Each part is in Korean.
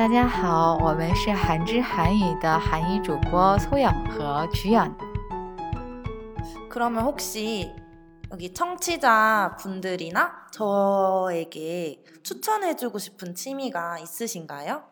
大家好，我们是韩之韩语的韩语主播소영和주연。 그러면 혹시 여기 청취자 분들이나 저에게 추천해주고 싶은 취미가 있으신가요?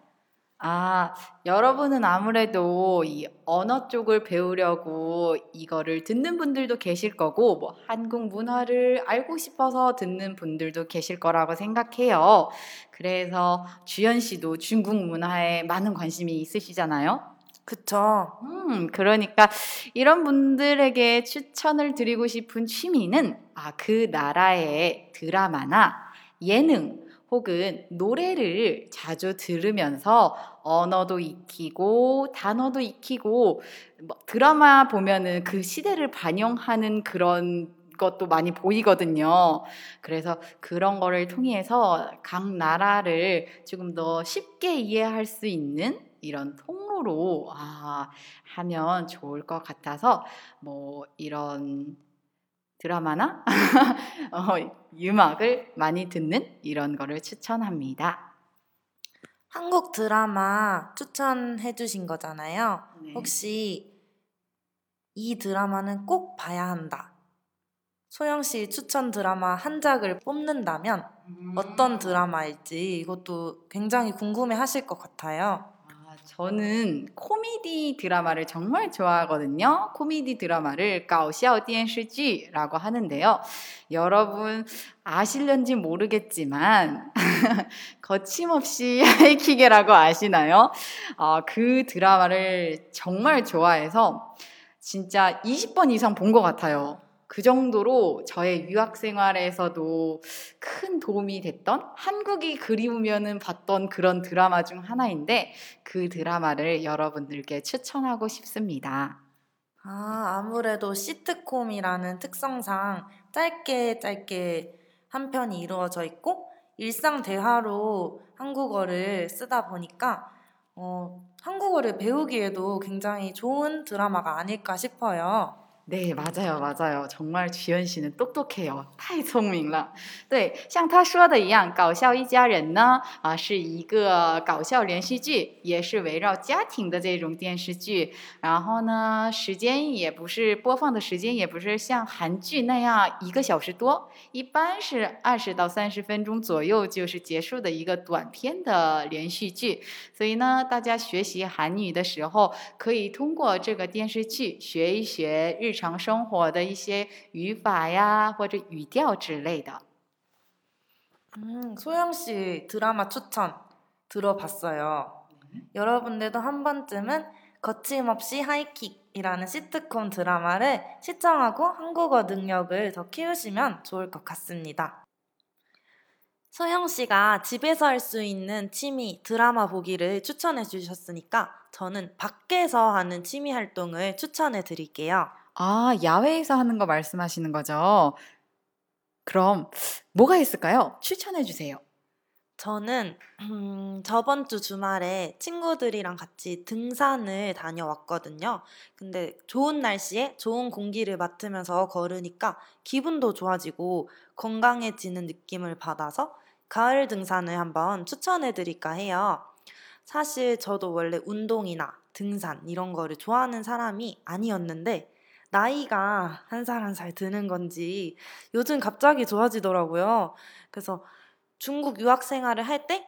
아, 여러분은 아무래도 이 언어 쪽을 배우려고 이거를 듣는 분들도 계실 거고, 뭐 한국 문화를 알고 싶어서 듣는 분들도 계실 거라고 생각해요. 그래서 주연 씨도 중국 문화에 많은 관심이 있으시잖아요. 그쵸. 음, 그러니까 이런 분들에게 추천을 드리고 싶은 취미는 아, 그 나라의 드라마나 예능 혹은 노래를 자주 들으면서 언어도 익히고 단어도 익히고 뭐 드라마 보면은 그 시대를 반영하는 그런 것도 많이 보이거든요. 그래서 그런 거를 통해서 각 나라를 조금 더 쉽게 이해할 수 있는 이런 통로로 아, 하면 좋을 것 같아서 뭐 이런 드라마나 어, 음악을 많이 듣는 이런 거를 추천합니다. 한국 드라마 추천해 주신 거잖아요. 네. 혹시 이 드라마는 꼭 봐야 한다. 소영 씨 추천 드라마 한 작을 뽑는다면 음. 어떤 드라마일지 이것도 굉장히 궁금해 하실 것 같아요. 저는 코미디 드라마를 정말 좋아하거든요. 코미디 드라마를 가오샤오 디엔시지라고 하는데요. 여러분 아실런지 모르겠지만 거침없이 하이킥이라고 아시나요? 어, 그 드라마를 정말 좋아해서 진짜 20번 이상 본 것 같아요. 그 정도로 저의 유학 생활에서도 큰 도움이 됐던 한국이 그리우면은 봤던 그런 드라마 중 하나인데 그 드라마를 여러분들께 추천하고 싶습니다. 아, 아무래도 시트콤이라는 특성상 짧게 짧게 한 편이 이루어져 있고 일상 대화로 한국어를 쓰다 보니까 어, 한국어를 배우기에도 굉장히 좋은 드라마가 아닐까 싶어요. 对，맞아요， 맞아요。 정말주연 씨는 똑똑해요， 太聪明了。对，像他说的一样，《搞笑一家人》呢，啊，是一个搞笑连续剧，也是围绕家庭的这种电视剧。然后呢，时间也不是播放的时间，也不是像韩剧那样一个小时多，一般是二十到三十分钟左右就是结束的一个短片的连续剧。所以呢，大家学习韩语的时候，可以通过这个电视剧学一学日 常生活的一些语法呀，或者语调之类的。 음, 소영 씨 드라마 추천 들어봤어요. 여러분들도 한 번쯤은 거침없이 하이킥이라는 시트콤 드라마를 시청하고 한국어 능력을 더 키우시면 좋을 것 같습니다. 소영 씨가 집에서 할 수 있는 취미 드라마 보기를 추천해 주셨으니까 저는 밖에서 하는 취미 활동을 추천해 드릴게요. 아, 야외에서 하는 거 말씀하시는 거죠? 그럼 뭐가 있을까요? 추천해 주세요. 저는 음, 저번 주 주말에 친구들이랑 같이 등산을 다녀왔거든요. 근데 좋은 날씨에 좋은 공기를 맡으면서 걸으니까 기분도 좋아지고 건강해지는 느낌을 받아서 가을 등산을 한번 추천해 드릴까 해요. 사실 저도 원래 운동이나 등산 이런 거를 좋아하는 사람이 아니었는데 나이가 한살 한 살 드는 건지 요즘 갑자기 좋아지더라고요. 그래서 중국 유학 생활을 할 때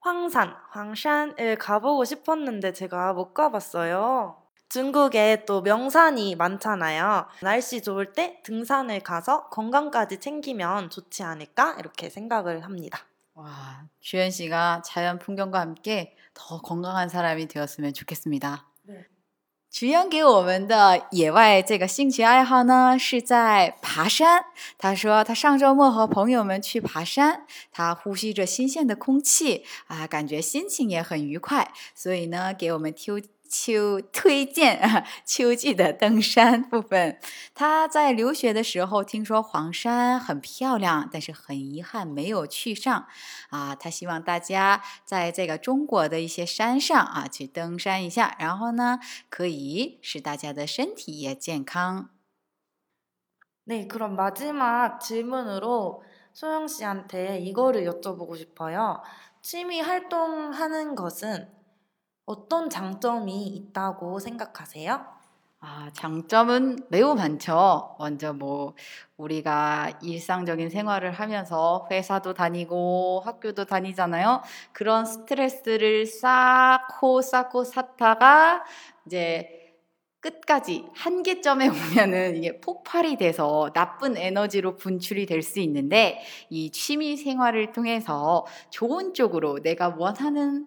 황산, 황산을 가보고 싶었는데 제가 못 가봤어요. 중국에 또 명산이 많잖아요. 날씨 좋을 때 등산을 가서 건강까지 챙기면 좋지 않을까 이렇게 생각을 합니다. 와, 주연 씨가 자연 풍경과 함께 더 건강한 사람이 되었으면 좋겠습니다. 네. 菊央给我们的野外这个兴趣爱好呢，是在爬山。他说他上周末和朋友们去爬山，他呼吸着新鲜的空气啊，感觉心情也很愉快，所以呢，给我们提秋推荐啊秋季的登山部分。他在留学的时候听说黄山很漂亮，但是很遗憾没有去上啊。他希望大家在这个中国的一些山上啊去登山一下，然后呢，可以使大家的身体也健康。 네, 그럼 마지막 질문으로 소영 씨한테 이거를 여쭤보고 싶어요. 취미 활동하는 것은 어떤 장점이 있다고 생각하세요? 아, 장점은 매우 많죠. 먼저 뭐 우리가 일상적인 생활을 하면서 회사도 다니고 학교도 다니잖아요. 그런 스트레스를 쌓고 쌓고 샀다가 이제 끝까지 한계점에 오면은 이게 폭발이 돼서 나쁜 에너지로 분출이 될 수 있는데 이 취미 생활을 통해서 좋은 쪽으로 내가 원하는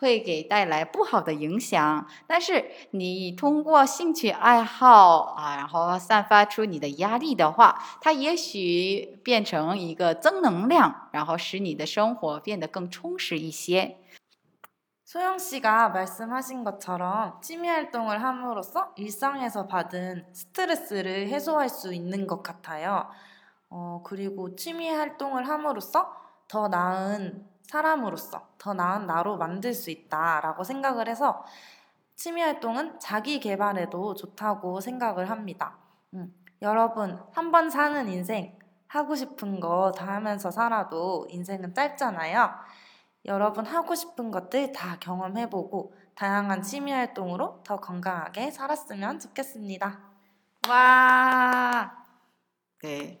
会给带来不好的影响。但是你通过兴趣爱好啊，然后散发出你的压力的话，它也许变成一个增能量，然后使你的生活变得更充实一些。 소영 씨가 말씀하신 것처럼 취미 활동을 함으로써 일상에서 받은 스트레스를 해소할 수 있는 것 같아요. 어, 그리고 취미 활동을 함으로써 더 나은 사람으로서 더 나은 나로 만들 수 있다라고 생각을 해서 취미 활동은 자기 개발에도 좋다고 생각을 합니다. 음, 여러분, 한 번 사는 인생, 하고 싶은 거 다 하면서 살아도 인생은 짧잖아요. 여러분 하고 싶은 것들 다 경험해보고 다양한 취미 활동으로 더 건강하게 살았으면 좋겠습니다. 哇，对，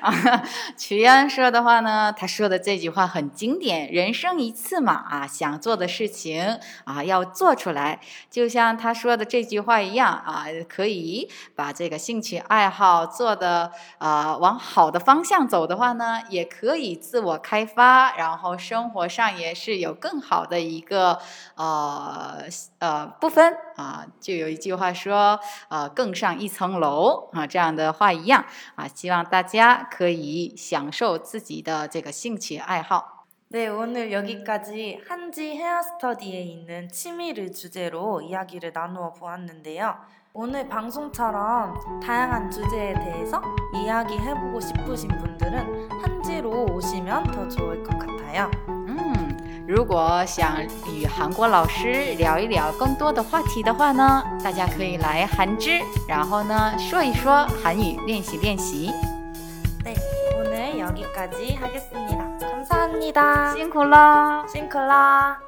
啊，曲安说的话呢，他说的这句话很经典，人生一次嘛，啊，想做的事情啊要做出来，就像他说的这句话一样啊，可以把这个兴趣爱好做的啊往好的方向走的话呢，也可以自我开发，然后生活上也是有更好的一个呃呃部分啊，就有一句话说，呃，更上一层楼啊，这样的话一样啊，希望大家可以享受自己的这个兴趣爱好。 네, 오늘 여기까지 한지 헤어스터디에 있는 취미를 주제로 이야기를 나누어 보았는데요. 오늘 방송처럼 다양한 주제에 대해서 이야기해보고 싶으신 분들은 한지로 오시면 더 좋을 것 같아요. 嗯，如果想与韩国老师聊一聊更多的话题的话呢，大家可以来韩知，然后呢说一说韩语，练习练习。 네, 오늘 여기까지 하겠습니다. 감사합니다. 辛苦了。 싱클라.